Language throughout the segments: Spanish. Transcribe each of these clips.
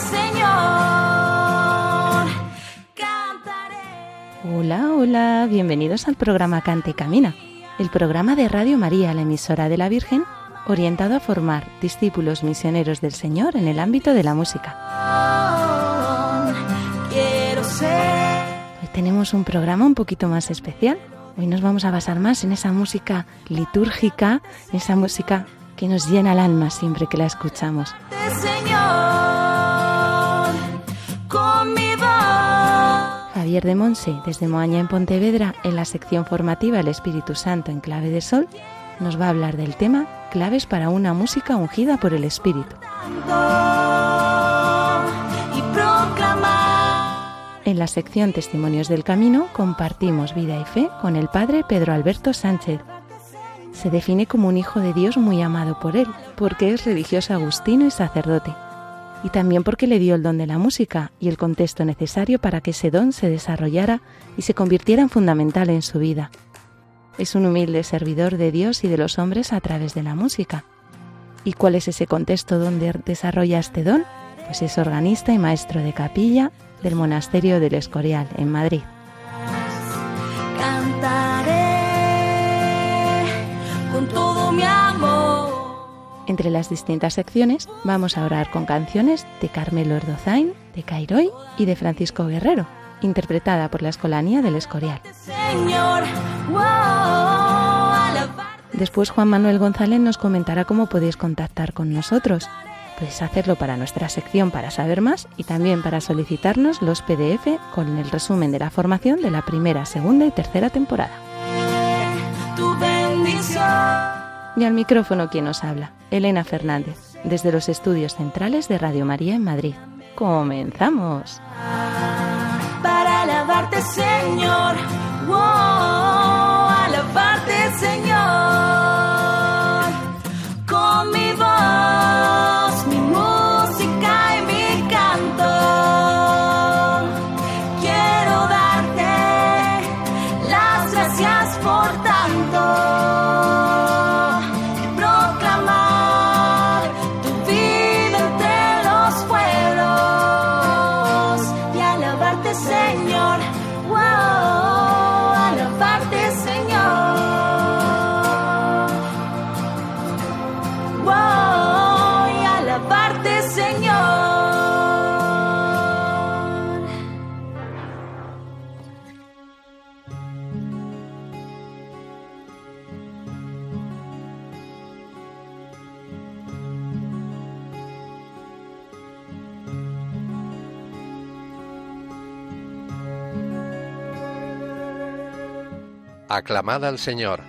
Señor. Cantaré. Hola, hola, bienvenidos al programa Cante y Camina, el programa de Radio María, la emisora de la Virgen, orientado a formar discípulos misioneros del Señor en el ámbito de la música. Quiero ser. Hoy tenemos un programa un poquito más especial. Hoy nos vamos a basar más en esa música litúrgica, esa música que nos llena el alma siempre que la escuchamos. Señor, con mi voz. Javier de Monse, desde Moaña en Pontevedra, en la sección formativa El Espíritu Santo en Clave de Sol, nos va a hablar del tema Claves para una música ungida por el Espíritu. En la sección Testimonios del Camino compartimos vida y fe con el padre Pedro Alberto Sánchez. Se define como un hijo de Dios muy amado por él, porque es religioso agustino y sacerdote, y también porque le dio el don de la música y el contexto necesario para que ese don se desarrollara y se convirtiera en fundamental en su vida. Es un humilde servidor de Dios y de los hombres a través de la música. ¿Y cuál es ese contexto donde desarrolla este don? Pues es organista y maestro de capilla del monasterio del Escorial, en Madrid. cantaré con todo mi amor. Entre las distintas secciones vamos a orar con canciones de Carmelo Erdozain, de Cairoy y de Francisco Guerrero, interpretada por la Escolanía del Escorial. Después Juan Manuel González nos comentará cómo podéis contactar con nosotros. Podéis hacerlo para nuestra sección para saber más y también para solicitarnos los PDF con el resumen de la formación de la primera, segunda y tercera temporada. tu bendición. Y al micrófono quien nos habla, Elena Fernández, desde los estudios centrales de Radio María en Madrid. ¡Comenzamos! para alabarte, Señor. Wow, Aclamad al Señor.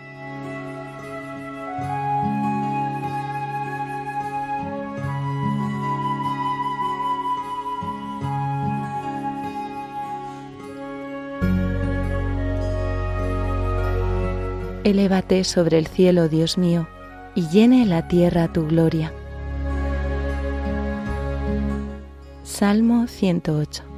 Elévate sobre el cielo, Dios mío, y llene la tierra tu gloria. Salmo 108.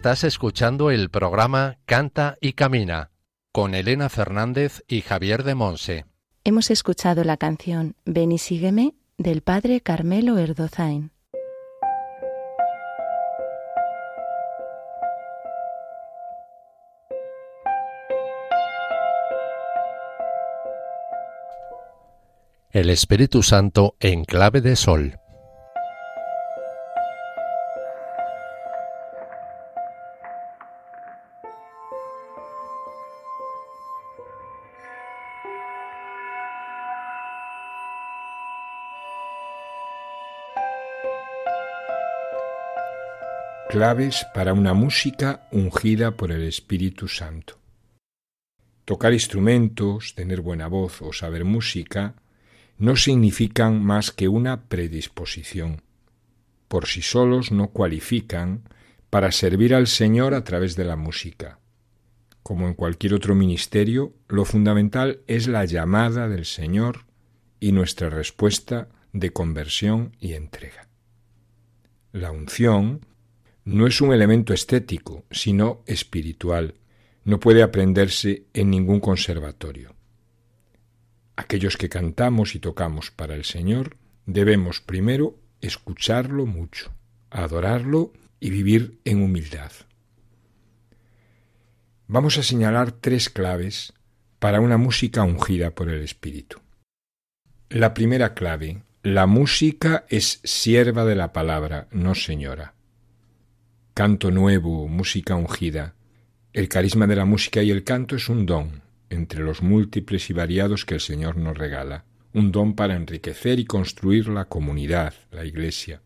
Estás escuchando el programa Canta y Camina con Elena Fernández y Javier de Monse. Hemos escuchado la canción Ven y sígueme del padre Carmelo Erdozain. El Espíritu Santo en clave de sol. Claves para una música ungida por el Espíritu Santo. Tocar instrumentos, tener buena voz o saber música no significan más que una predisposición. Por sí solos no cualifican para servir al Señor a través de la música. Como en cualquier otro ministerio, lo fundamental es la llamada del Señor y nuestra respuesta de conversión y entrega. La unción no es un elemento estético, sino espiritual. No puede aprenderse en ningún conservatorio. Aquellos que cantamos y tocamos para el Señor debemos primero escucharlo mucho, adorarlo y vivir en humildad. Vamos a señalar tres claves para una música ungida por el Espíritu. La primera clave, la música es sierva de la palabra, no señora. Canto nuevo, música ungida. El carisma de la música y el canto es un don, entre los múltiples y variados que el Señor nos regala, un don para enriquecer y construir la comunidad, la Iglesia.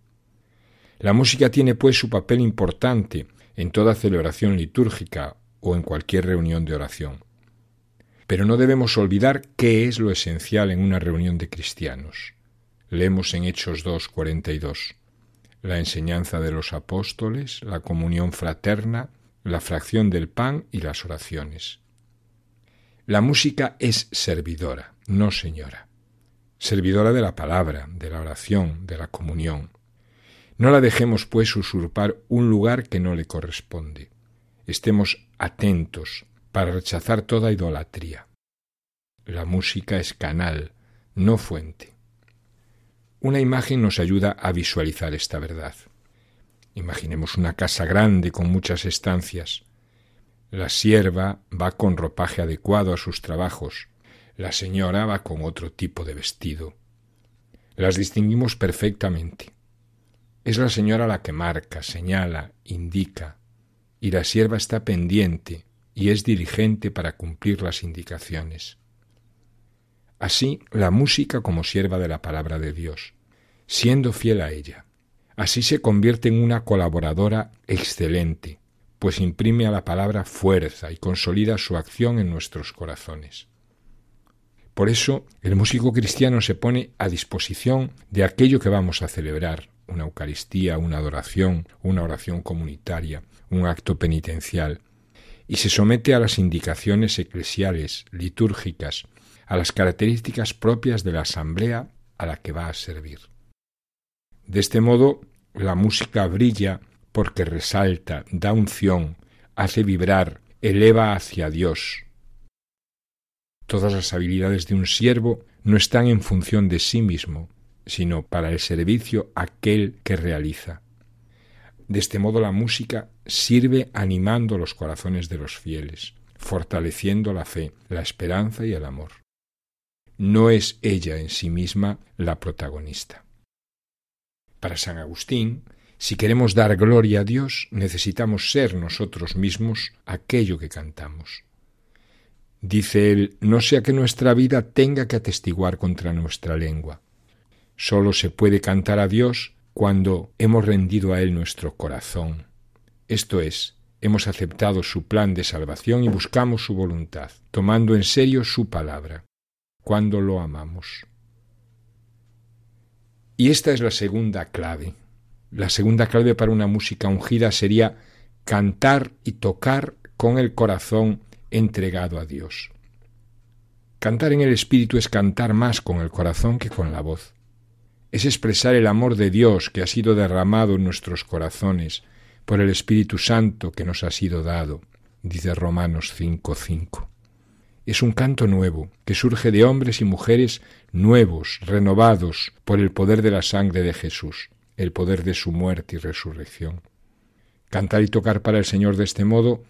La música tiene pues su papel importante en toda celebración litúrgica o en cualquier reunión de oración. Pero no debemos olvidar qué es lo esencial en una reunión de cristianos. Leemos en Hechos 2, 42. La enseñanza de los apóstoles, la comunión fraterna, la fracción del pan y las oraciones. La música es servidora, no señora. Servidora de la palabra, de la oración, de la comunión. No la dejemos, pues, usurpar un lugar que no le corresponde. Estemos atentos para rechazar toda idolatría. La música es canal, no fuente. Una imagen nos ayuda a visualizar esta verdad. Imaginemos una casa grande con muchas estancias. La sierva va con ropaje adecuado a sus trabajos, la señora va con otro tipo de vestido. Las distinguimos perfectamente. Es la señora la que marca, señala, indica, y la sierva está pendiente y es dirigente para cumplir las indicaciones. Así la música como sierva de la palabra de Dios, siendo fiel a ella. Así se convierte en una colaboradora excelente, pues imprime a la palabra fuerza y consolida su acción en nuestros corazones. Por eso el músico cristiano se pone a disposición de aquello que vamos a celebrar, una Eucaristía, una adoración, una oración comunitaria, un acto penitencial, y se somete a las indicaciones eclesiales, litúrgicas, a las características propias de la asamblea a la que va a servir. De este modo, la música brilla porque resalta, da unción, hace vibrar, eleva hacia Dios. Todas las habilidades de un siervo no están en función de sí mismo, sino para el servicio aquel que realiza. De este modo la música sirve animando los corazones de los fieles, fortaleciendo la fe, la esperanza y el amor. No es ella en sí misma la protagonista. Para San Agustín, si queremos dar gloria a Dios, necesitamos ser nosotros mismos aquello que cantamos. Dice él, no sea que nuestra vida tenga que atestiguar contra nuestra lengua. Solo se puede cantar a Dios cuando hemos rendido a Él nuestro corazón. Esto es, hemos aceptado su plan de salvación y buscamos su voluntad, tomando en serio su palabra, cuando lo amamos. Y esta es la segunda clave, la segunda clave para una música ungida sería cantar y tocar con el corazón entregado a Dios. Cantar en el Espíritu es cantar más con el corazón que con la voz. Es expresar el amor de Dios que ha sido derramado en nuestros corazones por el Espíritu Santo que nos ha sido dado, dice Romanos 5:5. Es un canto nuevo que surge de hombres y mujeres nuevos, renovados por el poder de la sangre de Jesús, el poder de su muerte y resurrección. Cantar y tocar para el Señor de este modo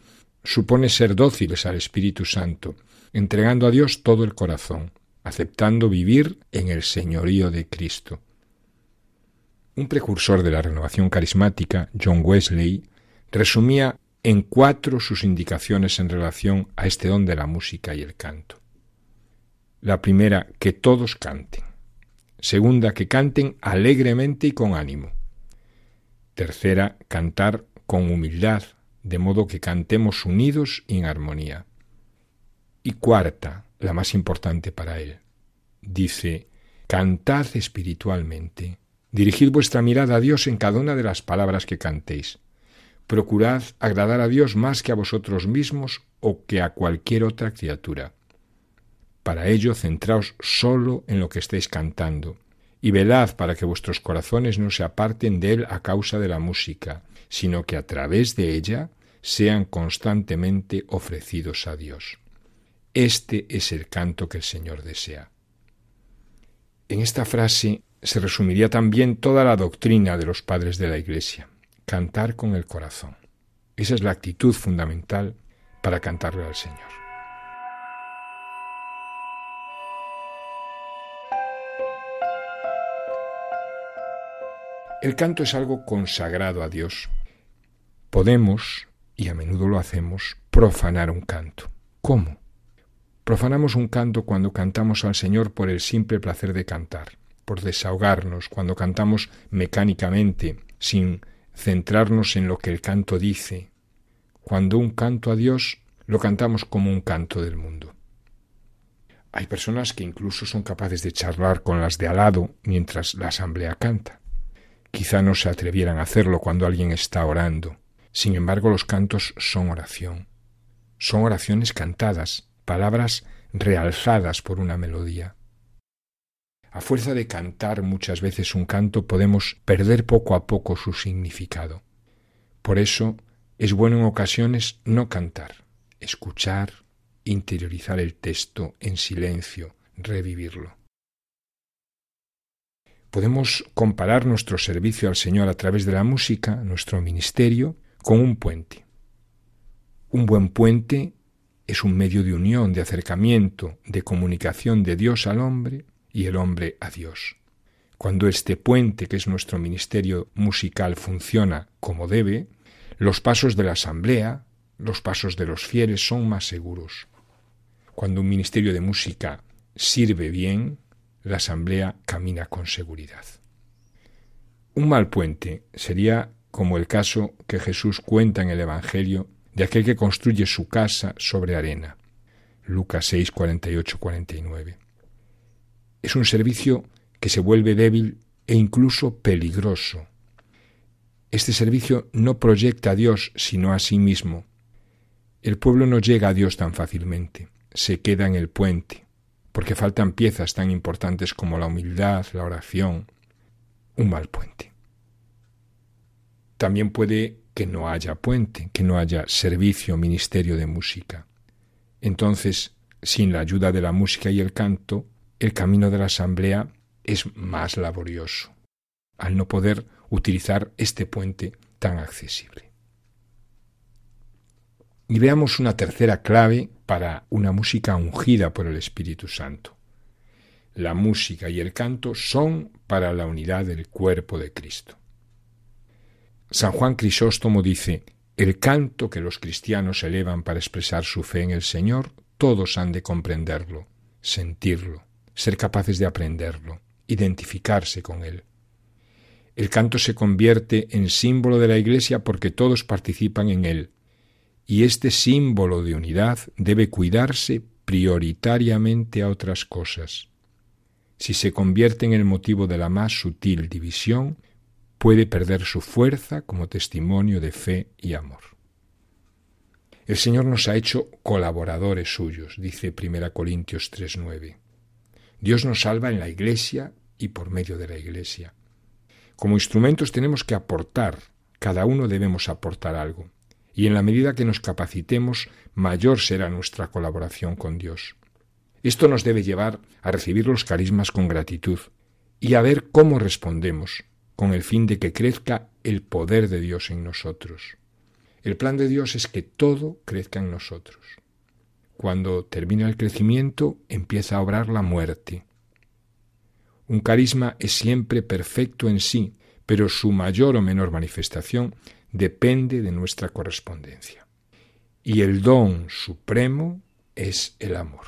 supone ser dóciles al Espíritu Santo, entregando a Dios todo el corazón, aceptando vivir en el señorío de Cristo. Un precursor de la renovación carismática, John Wesley, resumía en cuatro sus indicaciones en relación a este don de la música y el canto. La primera, que todos canten. Segunda, que canten alegremente y con ánimo. Tercera, cantar con humildad, de modo que cantemos unidos y en armonía. Y cuarta, la más importante para él, dice, cantad espiritualmente, dirigid vuestra mirada a Dios en cada una de las palabras que cantéis. Procurad agradar a Dios más que a vosotros mismos o que a cualquier otra criatura. Para ello centraos solo en lo que estéis cantando, y velad para que vuestros corazones no se aparten de él a causa de la música, sino que a través de ella sean constantemente ofrecidos a Dios. Este es el canto que el Señor desea. En esta frase se resumiría también toda la doctrina de los padres de la Iglesia, cantar con el corazón. Esa es la actitud fundamental para cantarle al Señor. El canto es algo consagrado a Dios. Podemos, y a menudo lo hacemos, profanar un canto. ¿Cómo? Profanamos un canto cuando cantamos al Señor por el simple placer de cantar, por desahogarnos, cuando cantamos mecánicamente, sin centrarnos en lo que el canto dice. Cuando un canto a Dios lo cantamos como un canto del mundo. Hay personas que incluso son capaces de charlar con las de al lado mientras la asamblea canta. Quizá no se atrevieran a hacerlo cuando alguien está orando. Sin embargo, los cantos son oración. Son oraciones cantadas, palabras realzadas por una melodía. A fuerza de cantar muchas veces un canto podemos perder poco a poco su significado. Por eso es bueno en ocasiones no cantar, escuchar, interiorizar el texto en silencio, revivirlo. Podemos comparar nuestro servicio al Señor a través de la música, nuestro ministerio, con un puente. Un buen puente es un medio de unión, de acercamiento, de comunicación de Dios al hombre y el hombre a Dios. Cuando este puente, que es nuestro ministerio musical, funciona como debe, los pasos de la asamblea, los pasos de los fieles son más seguros. Cuando un ministerio de música sirve bien, la asamblea camina con seguridad. Un mal puente sería como el caso que Jesús cuenta en el Evangelio de aquel que construye su casa sobre arena. Lucas 6, 48, 49. Es un servicio que se vuelve débil e incluso peligroso. Este servicio no proyecta a Dios sino a sí mismo. El pueblo no llega a Dios tan fácilmente, se queda en el puente, porque faltan piezas tan importantes como la humildad, la oración, un mal puente. También puede que no haya puente, que no haya servicio, ministerio de música. Entonces, sin la ayuda de la música y el canto, el camino de la asamblea es más laborioso, al no poder utilizar este puente tan accesible. Y veamos una tercera clave para una música ungida por el Espíritu Santo. La música y el canto son para la unidad del cuerpo de Cristo. San Juan Crisóstomo dice, el canto que los cristianos elevan para expresar su fe en el Señor, todos han de comprenderlo, sentirlo, ser capaces de aprenderlo, identificarse con él. El canto se convierte en símbolo de la Iglesia porque todos participan en él, y este símbolo de unidad debe cuidarse prioritariamente a otras cosas. Si se convierte en el motivo de la más sutil división, puede perder su fuerza como testimonio de fe y amor. El Señor nos ha hecho colaboradores suyos, dice 1 Corintios 3:9. Dios nos salva en la Iglesia y por medio de la Iglesia. Como instrumentos tenemos que aportar, Cada uno debemos aportar algo, y en la medida que nos capacitemos, mayor será nuestra colaboración con Dios. Esto nos debe llevar a recibir los carismas con gratitud y a ver cómo respondemos, con el fin de que crezca el poder de Dios en nosotros. El plan de Dios es que todo crezca en nosotros. Cuando termina el crecimiento, empieza a obrar la muerte. Un carisma es siempre perfecto en sí, pero su mayor o menor manifestación depende de nuestra correspondencia. Y el don supremo es el amor.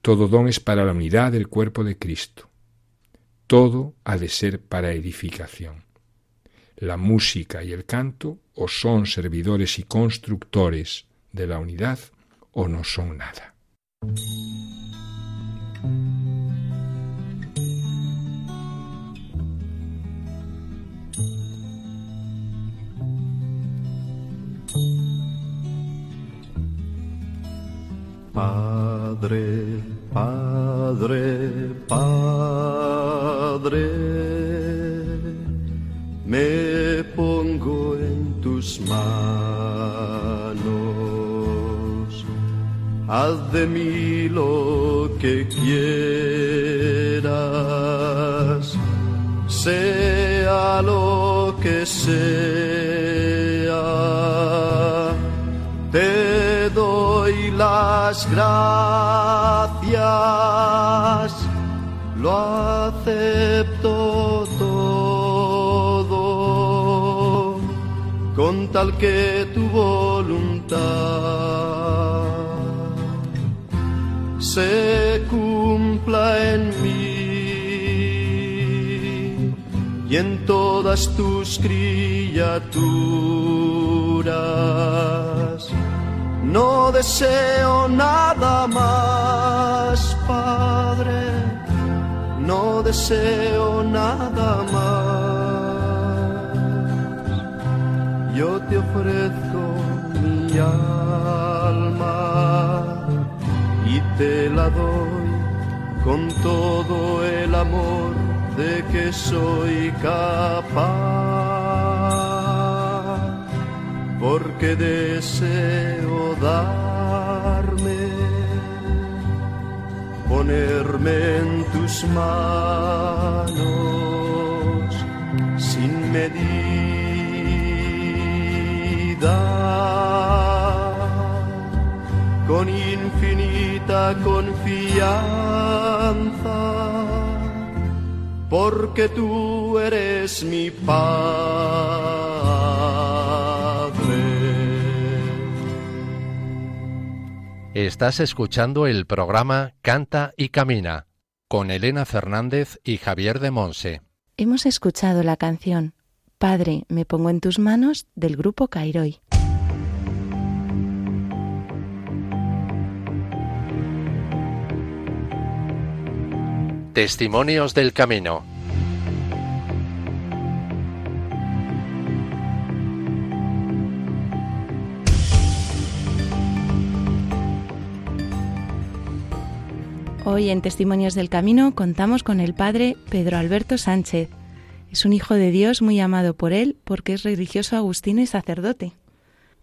Todo don es para la unidad del cuerpo de Cristo. Todo ha de ser para edificación. La música y el canto o son servidores y constructores de la unidad o no son nada. Padre, Padre, Padre, de mí lo que quieras, sea lo que sea, te doy las gracias, lo acepto todo, con tal que tu voluntad se cumpla en mí y en todas tus criaturas. No deseo nada más, Padre, no deseo nada más. Yo te ofrezco te la doy con todo el amor de que soy capaz, porque deseo darme, ponerme en tus manos sin medida, con infinita confianza porque tú eres mi Padre. Estás escuchando el programa Canta y Camina con Elena Fernández y Javier de Monse. Hemos escuchado la canción Padre, me pongo en tus manos del grupo Cairoi. Testimonios del Camino. Hoy en Testimonios del Camino contamos con el padre Pedro Alberto Sánchez. Es un hijo de Dios muy amado por él porque es religioso agustino y sacerdote.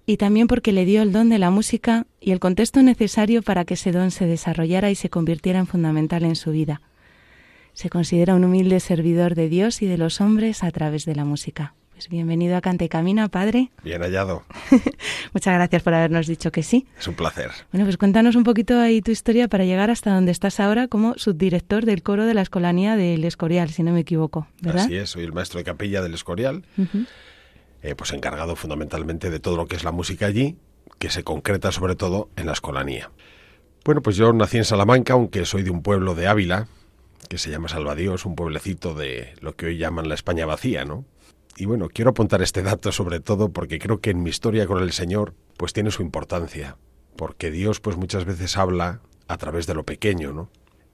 Y también porque le dio el don de la música y el contexto necesario para que ese don se desarrollara y se convirtiera en fundamental en su vida. Se considera un humilde servidor de Dios y de los hombres a través de la música. Pues bienvenido a Cante Camina, padre. Bien hallado. Muchas gracias por habernos dicho que sí. Es un placer. Bueno, pues cuéntanos un poquito ahí tu historia para llegar hasta donde estás ahora como subdirector del coro de la Escolanía del Escorial, si no me equivoco, ¿verdad? Así es, soy el maestro de capilla del Escorial, eh, pues encargado fundamentalmente de todo lo que es la música allí, que se concreta sobre todo en la Escolanía. Bueno, pues yo nací en Salamanca, aunque soy de un pueblo de Ávila, que se llama Salvadíos, un pueblecito de lo que hoy llaman la España vacía, ¿no? Y bueno, quiero apuntar este dato sobre todo porque creo que en mi historia con el Señor pues tiene su importancia, porque Dios pues muchas veces habla a través de lo pequeño, ¿no?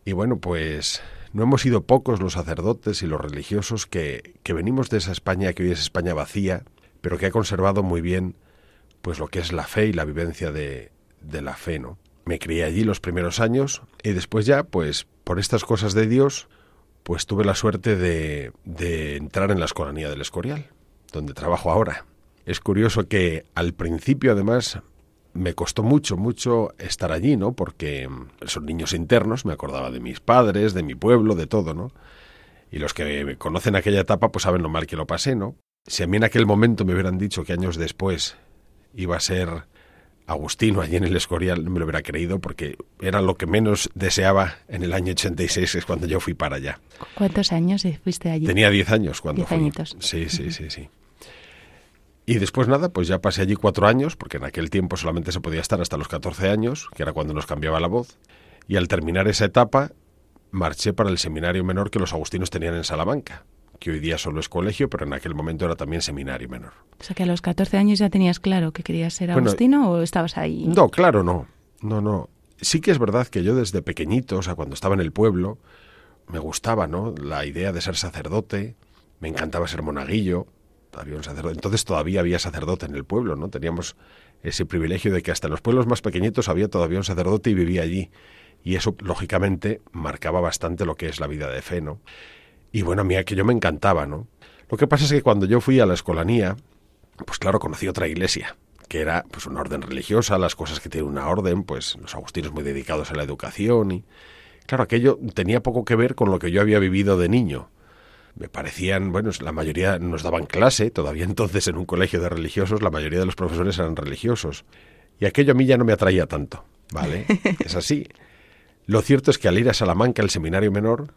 Y bueno, pues no hemos sido pocos los sacerdotes y los religiosos que, que venimos de esa España que hoy es España vacía, pero que ha conservado muy bien pues lo que es la fe y la vivencia de, de la fe, ¿no? Me crié allí los primeros años y después ya, pues por estas cosas de Dios, pues tuve la suerte de, de entrar en la escolanía del Escorial. donde trabajo ahora. Es curioso que al principio, además, me costó mucho, mucho estar allí, ¿no? Porque son niños internos, me acordaba de mis padres, de mi pueblo, de todo, ¿no? Y los que conocen aquella etapa, pues saben lo mal que lo pasé, ¿no? Si a mí en aquel momento me hubieran dicho que años después iba a ser Agustino allí en el Escorial, no me lo hubiera creído porque era lo que menos deseaba en el año 86, que es cuando yo fui para allá. ¿Cuántos años fuiste allí? Tenía 10 años cuando Diez fui. añitos. Sí, sí, sí, sí. Y después nada, pues ya pasé allí cuatro años, porque en aquel tiempo solamente se podía estar hasta los 14 años, que era cuando nos cambiaba la voz. Y al terminar esa etapa, marché para el seminario menor que los agustinos tenían en Salamanca, que hoy día solo es colegio, pero en aquel momento era también seminario menor. O sea que a los 14 años ya tenías claro que querías ser Bueno, agustino o estabas ahí. No, claro, no. No, no. Sí que es verdad que yo desde pequeñito, o sea, cuando estaba en el pueblo, me gustaba, ¿no? La idea de ser sacerdote, me encantaba ser monaguillo, había un sacerdote. Entonces todavía había sacerdote en el pueblo, ¿no? Teníamos ese privilegio de que hasta en los pueblos más pequeñitos había todavía un sacerdote y vivía allí. Y eso, lógicamente, marcaba bastante lo que es la vida de fe, ¿no? Y bueno, a mí aquello me encantaba, ¿no? Lo que pasa es que cuando yo fui a la escolanía, pues claro, conocí otra iglesia, que era pues una orden religiosa, las cosas que tiene una orden, pues los agustinos muy dedicados a la educación y claro, aquello tenía poco que ver con lo que yo había vivido de niño. Me parecían, bueno, la mayoría nos daban clase, todavía entonces en un colegio de religiosos la mayoría de los profesores eran religiosos. Y aquello a mí ya no me atraía tanto, ¿vale? es así. Lo cierto es que al ir a Salamanca, el seminario menor,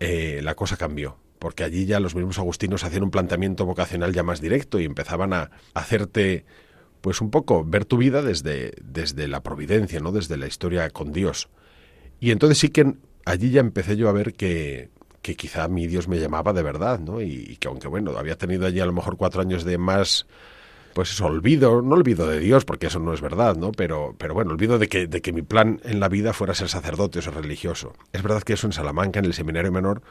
eh, la cosa cambió, porque allí ya los mismos agustinos hacían un planteamiento vocacional ya más directo y empezaban a hacerte, pues un poco, ver tu vida desde, desde la providencia, ¿no? Desde la historia con Dios. Y entonces sí que allí ya empecé yo a ver que, que quizá mi Dios me llamaba de verdad, ¿no? Y, y que aunque, bueno, había tenido allí a lo mejor cuatro años de más pues eso, olvido, no olvido de Dios, porque eso no es verdad, ¿no? Pero, pero bueno, olvido de que, de que mi plan en la vida fuera ser sacerdote o ser religioso. Es verdad que eso en Salamanca, en el seminario menor,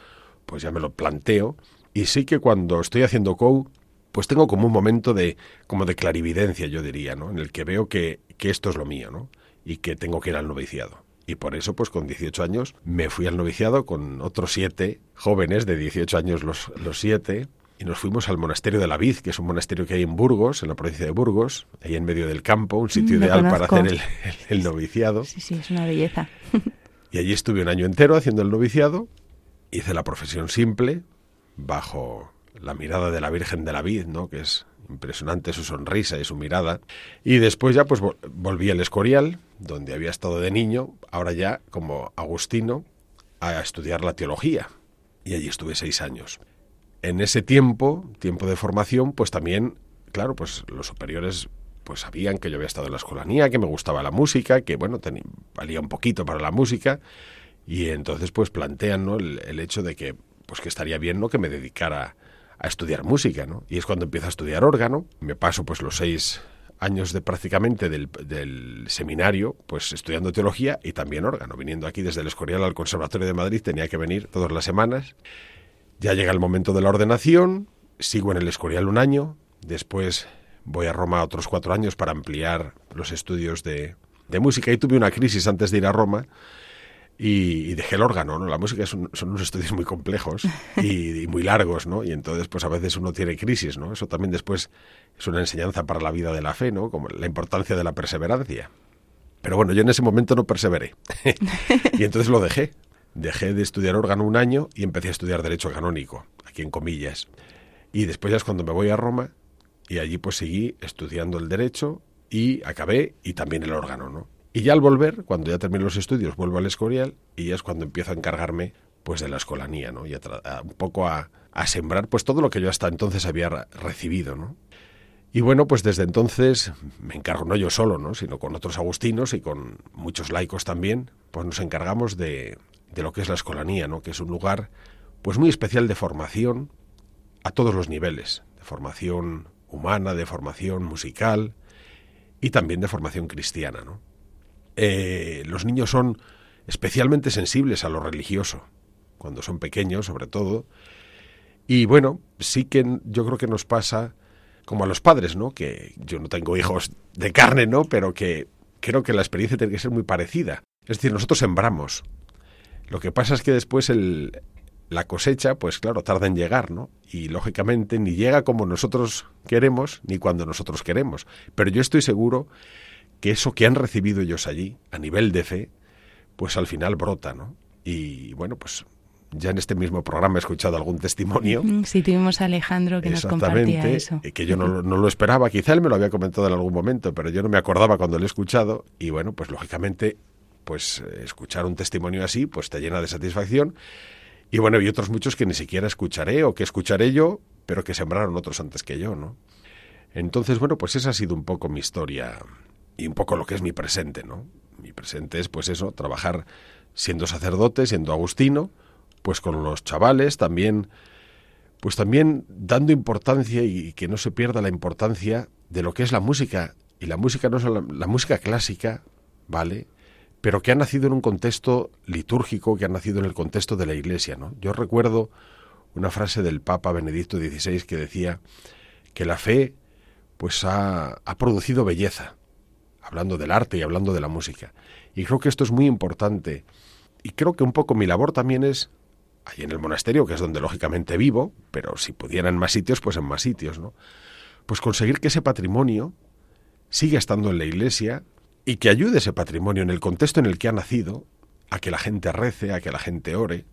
pues ya me lo planteo. Y sí que cuando estoy haciendo COU, pues tengo como un momento de, como de clarividencia, yo diría, ¿no? En el que veo que, que esto es lo mío, ¿no? Y que tengo que ir al noviciado. Y por eso, pues con 18 años, me fui al noviciado con otros siete jóvenes, de 18 años los, los siete, y nos fuimos al monasterio de la Vid, que es un monasterio que hay en Burgos, en la provincia de Burgos, ahí en medio del campo, un sitio Mm, ideal para hacer el, el- el noviciado. Sí, sí, es una belleza. Y allí estuve un año entero haciendo el noviciado, hice la profesión simple, bajo la mirada de la Virgen de la Vid, ¿no? que es impresionante su sonrisa y su mirada. Y después ya pues vol- volví al Escorial, donde había estado de niño, ahora ya como agustino, a estudiar la teología. Y allí estuve seis años. En ese tiempo, tiempo de formación, pues también, claro, pues los superiores pues sabían que yo había estado en la escolanía, que me gustaba la música, que bueno, teni- valía un poquito para la música, y entonces pues plantean ¿no? el, el hecho de que pues que estaría bien no que me dedicara a estudiar música, ¿no? Y es cuando empiezo a estudiar órgano, me paso pues los seis años de prácticamente del, del seminario, pues estudiando teología y también órgano, viniendo aquí desde el Escorial al Conservatorio de Madrid, tenía que venir todas las semanas. Ya llega el momento de la ordenación, sigo en el Escorial un año, después voy a Roma otros cuatro años para ampliar los estudios de, de música y tuve una crisis antes de ir a Roma y, y dejé el órgano, ¿no? La música es un- son unos estudios muy complejos y, y muy largos, ¿no? Y entonces, pues a veces uno tiene crisis, ¿no? Eso también después es una enseñanza para la vida de la fe, ¿no? Como la importancia de la perseverancia. Pero bueno, yo en ese momento no perseveré. y entonces lo dejé. Dejé de estudiar órgano un año y empecé a estudiar Derecho Canónico, aquí en comillas. Y después ya es cuando me voy a Roma y allí pues seguí estudiando el Derecho y acabé y también el órgano, ¿no? Y ya al volver, cuando ya termino los estudios, vuelvo al Escorial y ya es cuando empiezo a encargarme pues de la escolanía, ¿no? Y a a un poco a, a sembrar pues todo lo que yo hasta entonces había re- recibido, ¿no? Y bueno, pues desde entonces me encargo no yo solo, ¿no? sino con otros agustinos y con muchos laicos también, pues nos encargamos de, de lo que es la escolanía, ¿no? que es un lugar pues muy especial de formación a todos los niveles, de formación humana, de formación musical y también de formación cristiana. Eh, los niños son especialmente sensibles a lo religioso, cuando son pequeños sobre todo, y bueno, sí que yo creo que nos pasa como a los padres, ¿no? Que yo no tengo hijos de carne, ¿no? Pero que creo que la experiencia tiene que ser muy parecida. Es decir, nosotros sembramos. Lo que pasa es que después el, la cosecha, pues claro, tarda en llegar, ¿no? Y lógicamente ni llega como nosotros queremos, ni cuando nosotros queremos. Pero yo estoy seguro que eso que han recibido ellos allí, a nivel de fe, pues al final brota, ¿no? Y bueno, pues ya en este mismo programa he escuchado algún testimonio. Sí, tuvimos a Alejandro que nos compartía eso. Que yo no, no, lo esperaba, quizá él me lo había comentado en algún momento, pero yo no me acordaba cuando lo he escuchado y bueno, pues lógicamente, pues escuchar un testimonio así, pues te llena de satisfacción y bueno, y otros muchos que ni siquiera escucharé o que escucharé yo, pero que sembraron otros antes que yo, ¿no? Entonces, bueno, pues esa ha sido un poco mi historia y un poco lo que es mi presente, ¿no? Mi presente es pues eso, trabajar siendo sacerdote, siendo agustino, pues con los chavales también pues también dando importancia y que no se pierda la importancia de lo que es la música y la música no la, la música clásica, ¿vale? Pero que ha nacido en un contexto litúrgico, que ha nacido en el contexto de la Iglesia. ¿no? Yo recuerdo una frase del Papa Benedicto XVI que decía que la fe pues ha, ha producido belleza, hablando del arte y hablando de la música. Y creo que esto es muy importante. Y creo que un poco mi labor también es, ahí en el monasterio, que es donde lógicamente vivo, pero si pudiera en más sitios, pues en más sitios, ¿no? Pues conseguir que ese patrimonio siga estando en la iglesia, y que ayude ese patrimonio en el contexto en el que ha nacido a que la gente rece, a que la gente ore.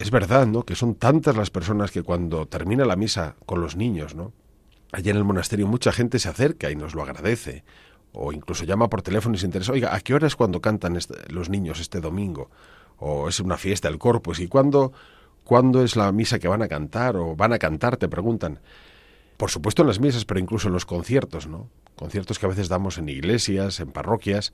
Es verdad, ¿no? Que son tantas las personas que cuando termina la misa con los niños, ¿no? Allí en el monasterio mucha gente se acerca y nos lo agradece. O incluso llama por teléfono y se interesa, oiga, ¿a qué hora es cuando cantan este, los niños este domingo? O es una fiesta del corpus. ¿Y cuándo, cuándo es la misa que van a cantar? O van a cantar, te preguntan. Por supuesto en las misas, pero incluso en los conciertos, ¿no? conciertos que a veces damos en iglesias, en parroquias,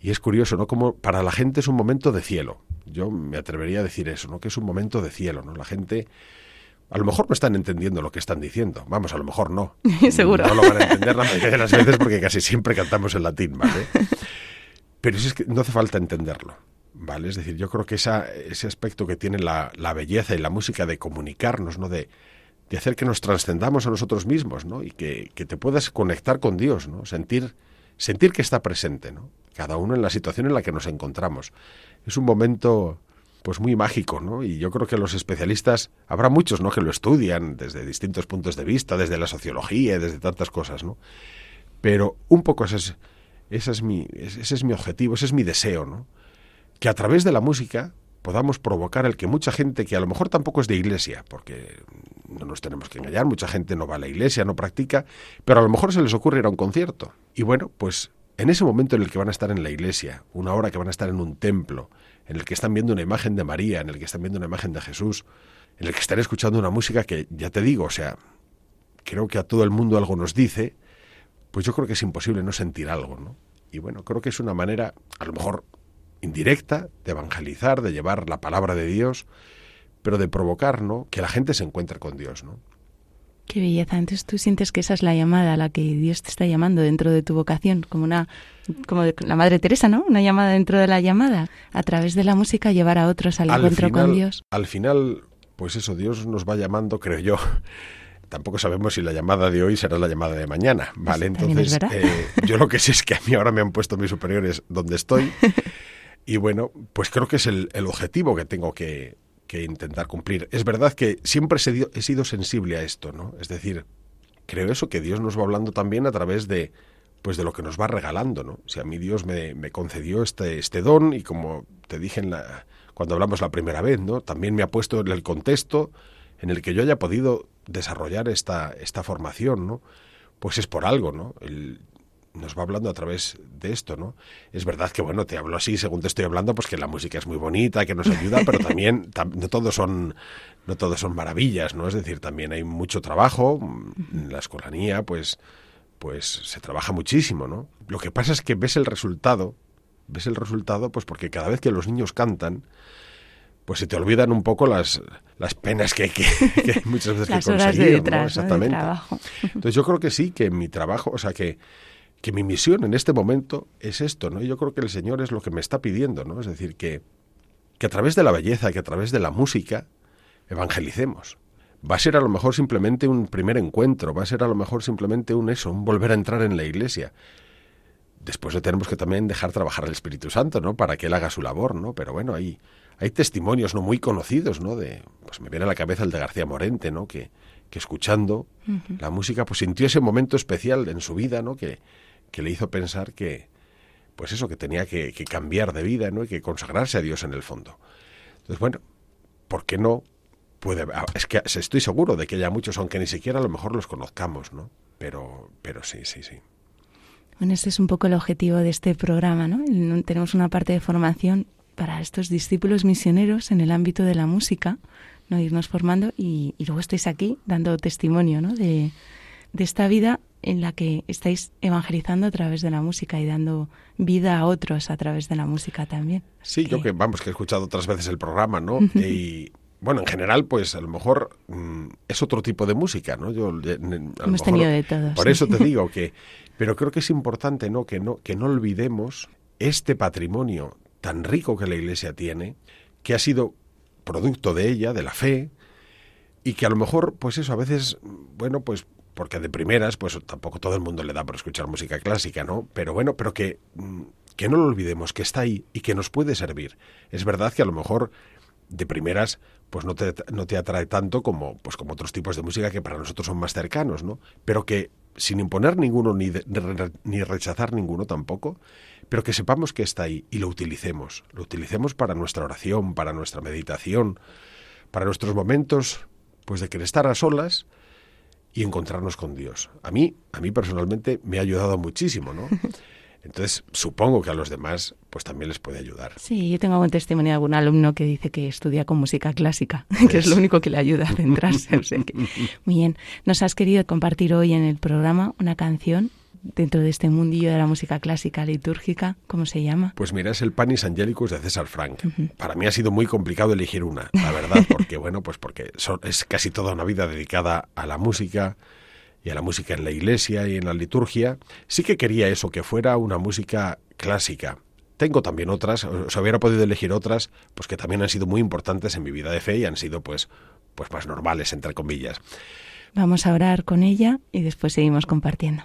y es curioso, ¿no? Como para la gente es un momento de cielo. Yo me atrevería a decir eso, ¿no? Que es un momento de cielo, ¿no? La gente a lo mejor no están entendiendo lo que están diciendo. Vamos, a lo mejor no. Seguro. No lo van a entender la mayoría de las veces porque casi siempre cantamos en latín, ¿vale? Pero es que no hace falta entenderlo, ¿vale? Es decir, yo creo que esa, ese aspecto que tiene la, la belleza y la música de comunicarnos, ¿no? De, de hacer que nos trascendamos a nosotros mismos, ¿no? Y que, que, te puedas conectar con Dios, ¿no? Sentir, sentir que está presente, ¿no? Cada uno en la situación en la que nos encontramos. Es un momento, pues muy mágico, ¿no? Y yo creo que los especialistas, habrá muchos, ¿no? Que lo estudian desde distintos puntos de vista, desde la sociología, desde tantas cosas, ¿no? Pero un poco ese es, ese es mi, ese es mi objetivo, ese es mi deseo, ¿no? Que a través de la música podamos provocar el que mucha gente que a lo mejor tampoco es de iglesia, porque no nos tenemos que engañar, mucha gente no va a la iglesia, no practica, pero a lo mejor se les ocurre ir a un concierto. Y bueno, pues en ese momento en el que van a estar en la iglesia, una hora que van a estar en un templo, en el que están viendo una imagen de María, en el que están viendo una imagen de Jesús, en el que están escuchando una música que, ya te digo, o sea, creo que a todo el mundo algo nos dice, pues yo creo que es imposible no sentir algo, ¿no? Y bueno, creo que es una manera, a lo mejor indirecta de evangelizar, de llevar la palabra de Dios, pero de provocar, ¿no? Que la gente se encuentre con Dios, ¿no? Qué belleza. Entonces tú sientes que esa es la llamada a la que Dios te está llamando dentro de tu vocación, como una, como la Madre Teresa, ¿no? Una llamada dentro de la llamada, a través de la música llevar a otros al, encuentro con Dios. Al final, pues eso, Dios nos va llamando, creo yo. Tampoco sabemos si la llamada de hoy será la llamada de mañana, ¿vale? Entonces, eh, yo lo que sé es que a mí ahora me han puesto mis superiores donde estoy. Y bueno, pues creo que es el, el objetivo que tengo que, que, intentar cumplir. Es verdad que siempre he sido, sensible a esto, ¿no? Es decir, creo eso, que Dios nos va hablando también a través de pues de lo que nos va regalando, ¿no? Si a mí Dios me, me concedió este, este don y como te dije en la, cuando hablamos la primera vez, ¿no? También me ha puesto en el contexto en el que yo haya podido desarrollar esta, esta formación, ¿no? Pues es por algo, ¿no? El, nos va hablando a través de esto, ¿no? Es verdad que, bueno, te hablo así según te estoy hablando, pues que la música es muy bonita, que nos ayuda, pero también no todos son no todos son maravillas, ¿no? Es decir, también hay mucho trabajo, en la escolanía, pues pues se trabaja muchísimo, ¿no? Lo que pasa es que ves el resultado, ves el resultado, pues porque cada vez que los niños cantan, pues se te olvidan un poco las, las penas que, que, que muchas veces las que horas de detrás, ¿no? Exactamente. ¿no? Entonces yo creo que sí, que mi trabajo, o sea, que que mi misión en este momento es esto, ¿no? Y yo creo que el Señor es lo que me está pidiendo, ¿no? Es decir, que, que a través de la belleza, que a través de la música, evangelicemos. Va a ser a lo mejor simplemente un primer encuentro, va a ser a lo mejor simplemente un eso, un volver a entrar en la iglesia. Después tenemos que también dejar trabajar al Espíritu Santo, ¿no? Para que él haga su labor, ¿no? Pero bueno, hay, hay testimonios no muy conocidos, ¿no? De, pues me viene a la cabeza el de García Morente, ¿no? Que, que escuchando la música, pues sintió ese momento especial en su vida, ¿no? Que, que le hizo pensar que, pues eso, que tenía que, que cambiar de vida, ¿no? Y que consagrarse a Dios en el fondo. Entonces, bueno, ¿por qué no? Puede, ah, es que estoy seguro de que haya muchos, aunque ni siquiera a lo mejor los conozcamos, ¿no? Pero, pero sí, sí, sí. Bueno, ese es un poco el objetivo de este programa, ¿no? Tenemos una parte de formación para estos discípulos misioneros en el ámbito de la música, ¿no? irnos formando y, luego estáis aquí dando testimonio ¿no? de, de esta vida en la que estáis evangelizando a través de la música y dando vida a otros a través de la música también. Sí, yo que vamos, que he escuchado otras veces el programa, ¿no? y bueno, en general, pues a lo mejor mm, es otro tipo de música, ¿no? Yo, Hemos tenido de todo. Por eso te digo que pero creo que es importante ¿no? Que, no, que no olvidemos este patrimonio tan rico que la Iglesia tiene, que ha sido producto de ella, de la fe, y que a lo mejor, pues eso, a veces, bueno, pues porque de primeras, pues tampoco todo el mundo le da por escuchar música clásica, ¿no? Pero bueno, pero que, mm, que no lo olvidemos, que está ahí y que nos puede servir. Es verdad que a lo mejor de primeras pues no te, no te atrae tanto como, pues como otros tipos de música que para nosotros son más cercanos, ¿no? Pero que sin imponer ninguno ni, ni rechazar ninguno tampoco, pero que sepamos que está ahí y lo utilicemos. Lo utilicemos para nuestra oración, para nuestra meditación, para nuestros momentos pues de querer estar a solas y encontrarnos con Dios. A mí, a mí personalmente me ha ayudado muchísimo, ¿no? Entonces, supongo que a los demás pues también les puede ayudar. Sí, yo tengo algún testimonio de algún alumno que dice que estudia con música clásica, que es lo único que le ayuda a centrarse. muy bien. Nos has querido compartir hoy en el programa una canción dentro de este mundillo de la música clásica litúrgica, ¿cómo se llama? Pues mira, es el Panis Angelicus de César Frank. Para mí ha sido muy complicado elegir una, la verdad, porque bueno, pues porque es casi toda una vida dedicada a la música, y a la música en la iglesia y en la liturgia, sí que quería eso, que fuera una música clásica. Tengo también otras, o sea, hubiera podido elegir otras, pues que también han sido muy importantes en mi vida de fe y han sido pues, pues más normales, entre comillas. Vamos a orar con ella y después seguimos compartiendo.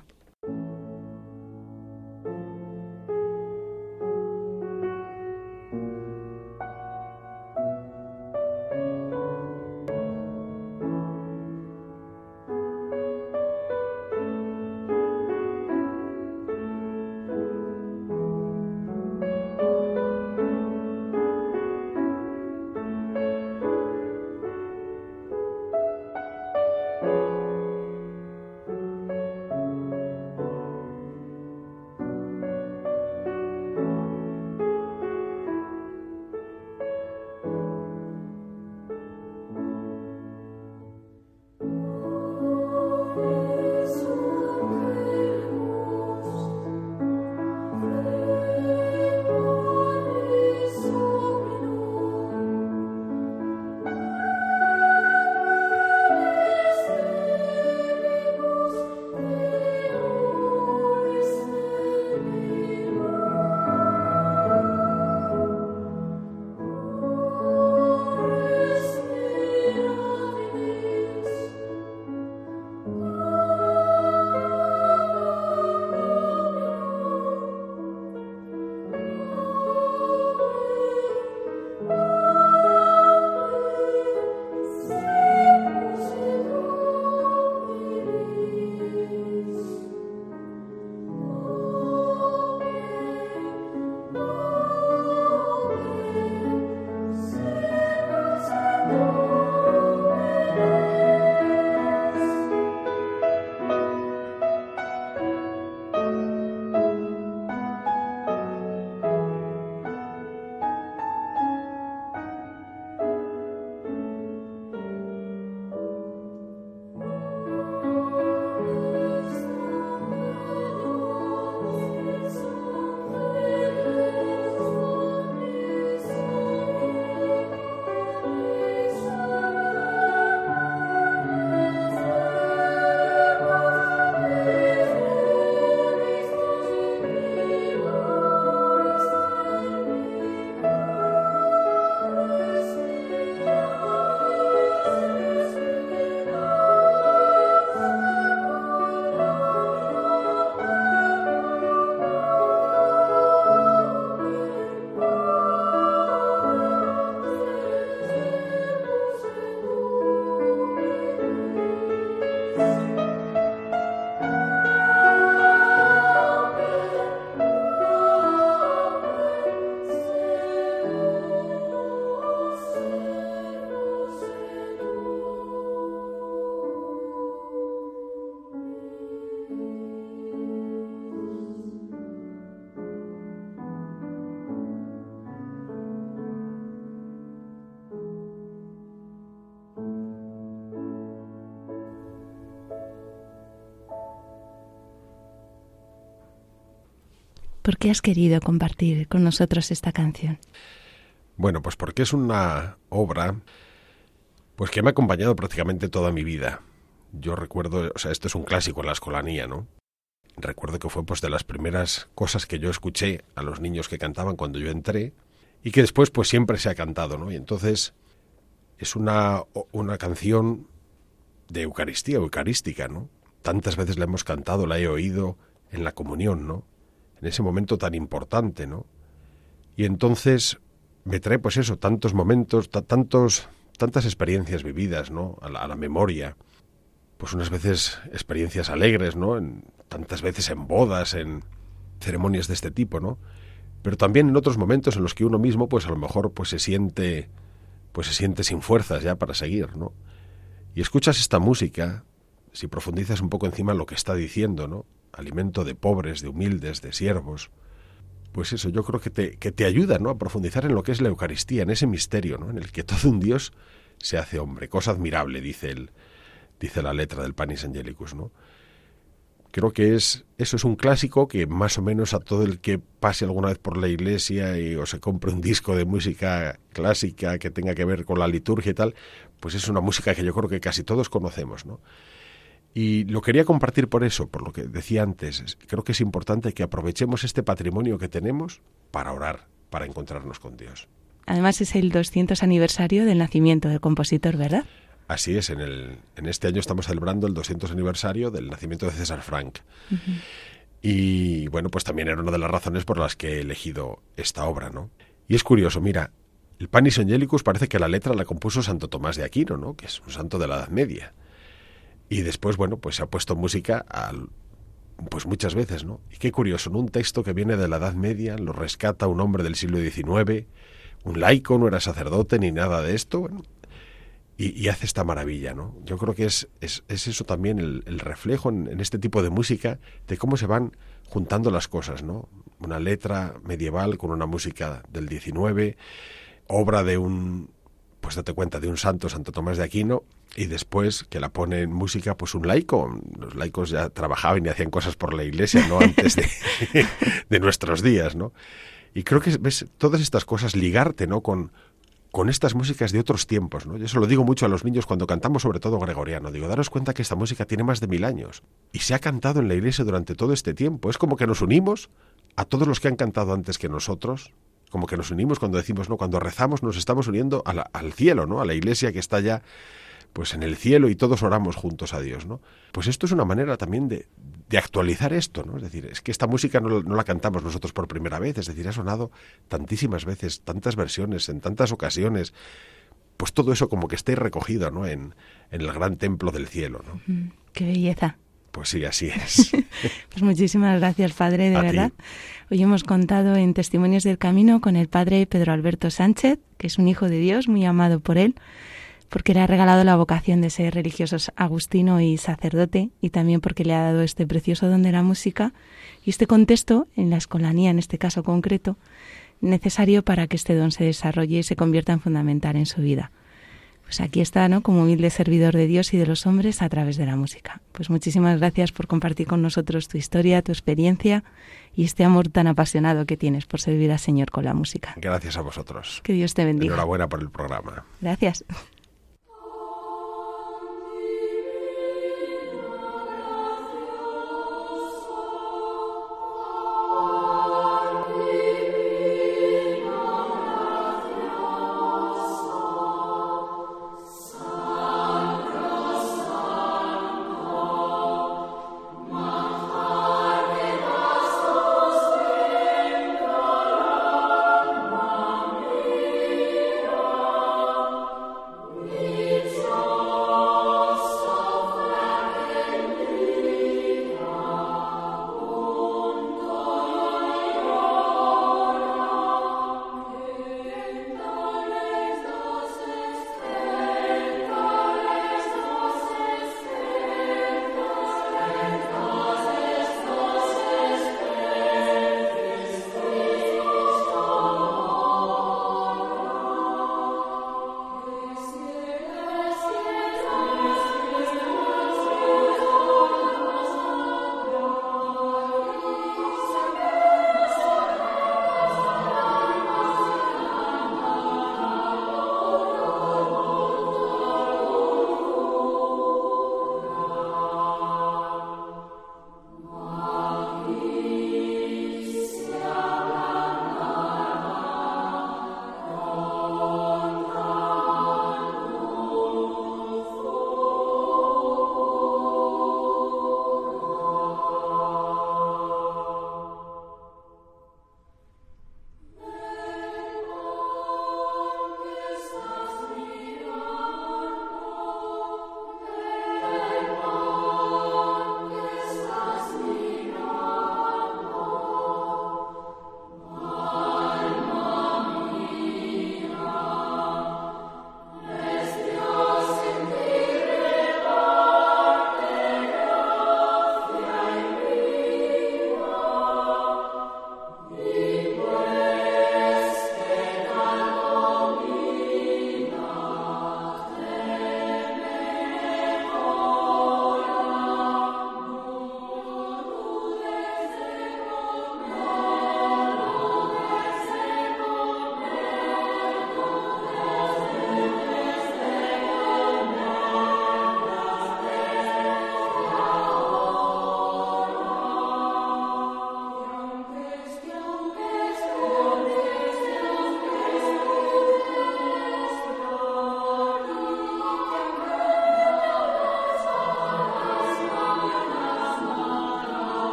¿Por qué has querido compartir con nosotros esta canción? Bueno, pues porque es una obra pues que me ha acompañado prácticamente toda mi vida. Yo recuerdo, o sea, esto es un clásico en la escolanía, ¿no? Recuerdo que fue pues de las primeras cosas que yo escuché a los niños que cantaban cuando yo entré y que después pues siempre se ha cantado, ¿no? Y entonces es una, una canción de Eucaristía, eucarística, ¿no? Tantas veces la hemos cantado, la he oído en la comunión, ¿no? En ese momento tan importante, ¿no? Y entonces me trae pues eso, tantos momentos, tantos, tantas experiencias vividas, ¿no? A la, a la, memoria. Pues unas veces experiencias alegres, ¿no? En, tantas veces en bodas, en ceremonias de este tipo, ¿no? Pero también en otros momentos en los que uno mismo, pues a lo mejor, pues se siente, pues se siente sin fuerzas ya para seguir, ¿no? Y escuchas esta música, si profundizas un poco encima lo que está diciendo, ¿no? Alimento de pobres, de humildes, de siervos, pues eso, yo creo que te, que te ayuda ¿no? a profundizar en lo que es la Eucaristía, en ese misterio, ¿no? en el que todo un Dios se hace hombre. Cosa admirable, dice, el, dice la letra del Panis Angelicus. ¿no? Creo que es, eso es un clásico que más o menos a todo el que pase alguna vez por la iglesia y, o se compre un disco de música clásica que tenga que ver con la liturgia y tal, pues es una música que yo creo que casi todos conocemos. ¿no? Y lo quería compartir por eso, por lo que decía antes. Creo que es importante que aprovechemos este patrimonio que tenemos para orar, para encontrarnos con Dios. Además es el 200 aniversario del nacimiento del compositor, ¿verdad? Así es, en, el, en este año estamos celebrando el 200 aniversario del nacimiento de César Frank. Uh -huh. Y bueno, pues también era una de las razones por las que he elegido esta obra, ¿no? Y es curioso, mira, el Panis Angelicus parece que la letra la compuso Santo Tomás de Aquino, ¿no? Que es un santo de la Edad Media. Y después, bueno, pues se ha puesto música al, pues muchas veces, ¿no? Y qué curioso, en un texto que viene de la Edad Media, lo rescata un hombre del siglo XIX, un laico, no era sacerdote ni nada de esto, y, hace esta maravilla, ¿no? Yo creo que es, es, es eso también el, el reflejo en, en, este tipo de música de cómo se van juntando las cosas, ¿no? Una letra medieval con una música del XIX, obra de un, pues date cuenta, de un santo, Santo Tomás de Aquino, y después que la pone en música pues un laico. Los laicos ya trabajaban y hacían cosas por la iglesia, ¿no? Antes de, de nuestros días, ¿no? Y creo que ves todas estas cosas ligarte, ¿no? Con, con estas músicas de otros tiempos, ¿no? Yo eso lo digo mucho a los niños cuando cantamos sobre todo gregoriano. Digo, daros cuenta que esta música tiene más de mil años y se ha cantado en la iglesia durante todo este tiempo. Es como que nos unimos a todos los que han cantado antes que nosotros, como que nos unimos cuando decimos, no, cuando rezamos nos estamos uniendo al cielo, ¿no? A la iglesia que está ya pues en el cielo y todos oramos juntos a Dios, ¿no? Pues esto es una manera también de, de actualizar esto, ¿no? Es decir, es que esta música no, no, la cantamos nosotros por primera vez, es decir, ha sonado tantísimas veces, tantas versiones, en tantas ocasiones, pues todo eso como que esté recogido, ¿no? En, en el gran templo del cielo, ¿no? Qué belleza. Pues sí, así es. pues muchísimas gracias, Padre, de A verdad. ti. Hoy hemos contado en Testimonios del Camino con el Padre Pedro Alberto Sánchez, que es un hijo de Dios, muy amado por él, porque le ha regalado la vocación de ser religioso agustino y sacerdote, y también porque le ha dado este precioso don de la música y este contexto, en la escolanía en este caso concreto, necesario para que este don se desarrolle y se convierta en fundamental en su vida. Pues aquí está, ¿no? Como humilde servidor de Dios y de los hombres a través de la música. Pues muchísimas gracias por compartir con nosotros tu historia, tu experiencia y este amor tan apasionado que tienes por servir al Señor con la música. Gracias a vosotros. Que Dios te bendiga. Enhorabuena por el programa. Gracias.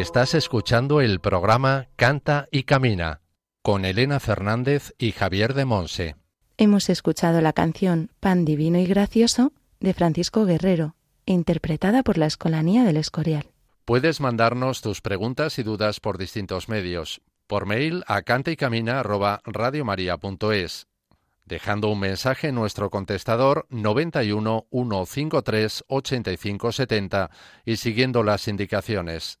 Estás escuchando el programa Canta y Camina con Elena Fernández y Javier de Monse. Hemos escuchado la canción Pan Divino y Gracioso de Francisco Guerrero, interpretada por la Escolanía del Escorial. Puedes mandarnos tus preguntas y dudas por distintos medios. Por mail a cantaycamina@radiomaria.es, dejando un mensaje en nuestro contestador 91 153 85 70 y siguiendo las indicaciones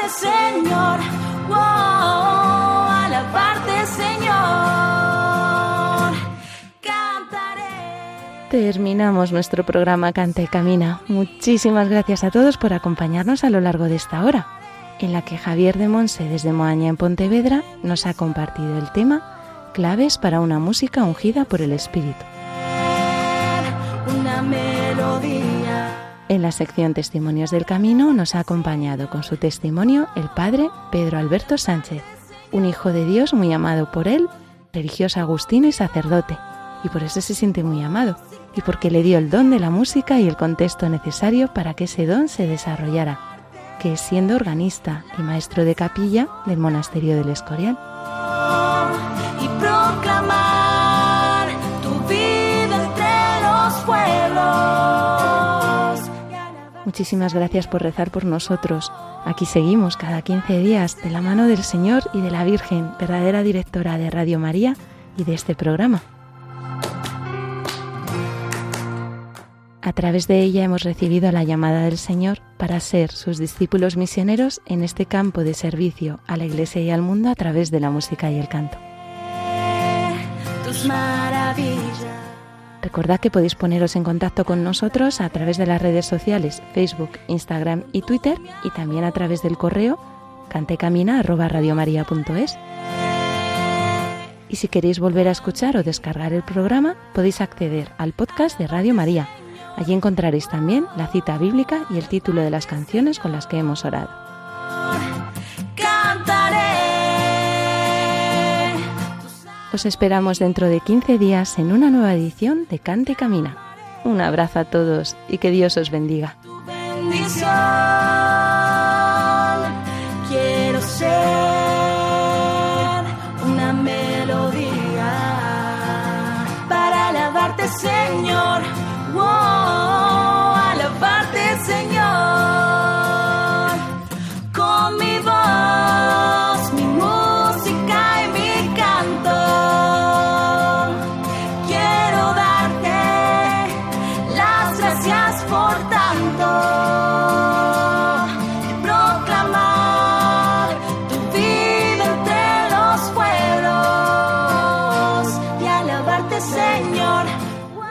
Alabarte Señor, wow, alabarte Señor, cantaré. Terminamos nuestro programa Canta y Camina. Muchísimas gracias a todos por acompañarnos a lo largo de esta hora, en la que Javier de Monse desde Moaña en Pontevedra nos ha compartido el tema Claves para una música ungida por el Espíritu. una. En la sección Testimonios del Camino nos ha acompañado con su testimonio el padre Pedro Alberto Sánchez, un hijo de Dios muy amado por él, religioso agustino y sacerdote, y por eso se siente muy amado, y porque le dio el don de la música y el contexto necesario para que ese don se desarrollara, que es siendo organista y maestro de capilla del monasterio del Escorial. Muchísimas gracias por rezar por nosotros. Aquí seguimos cada 15 días de la mano del Señor y de la Virgen, verdadera directora de Radio María y de este programa. A través de ella hemos recibido la llamada del Señor para ser sus discípulos misioneros en este campo de servicio a la Iglesia y al mundo a través de la música y el canto. Tus maravillas. Recordad que podéis poneros en contacto con nosotros a través de las redes sociales Facebook, Instagram y Twitter y también a través del correo cantecamina@radiomaria.es. Y si queréis volver a escuchar o descargar el programa, podéis acceder al podcast de Radio María. Allí encontraréis también la cita bíblica y el título de las canciones con las que hemos orado. Os esperamos dentro de 15 días en una nueva edición de Cante Camina. Un abrazo a todos y que Dios os bendiga.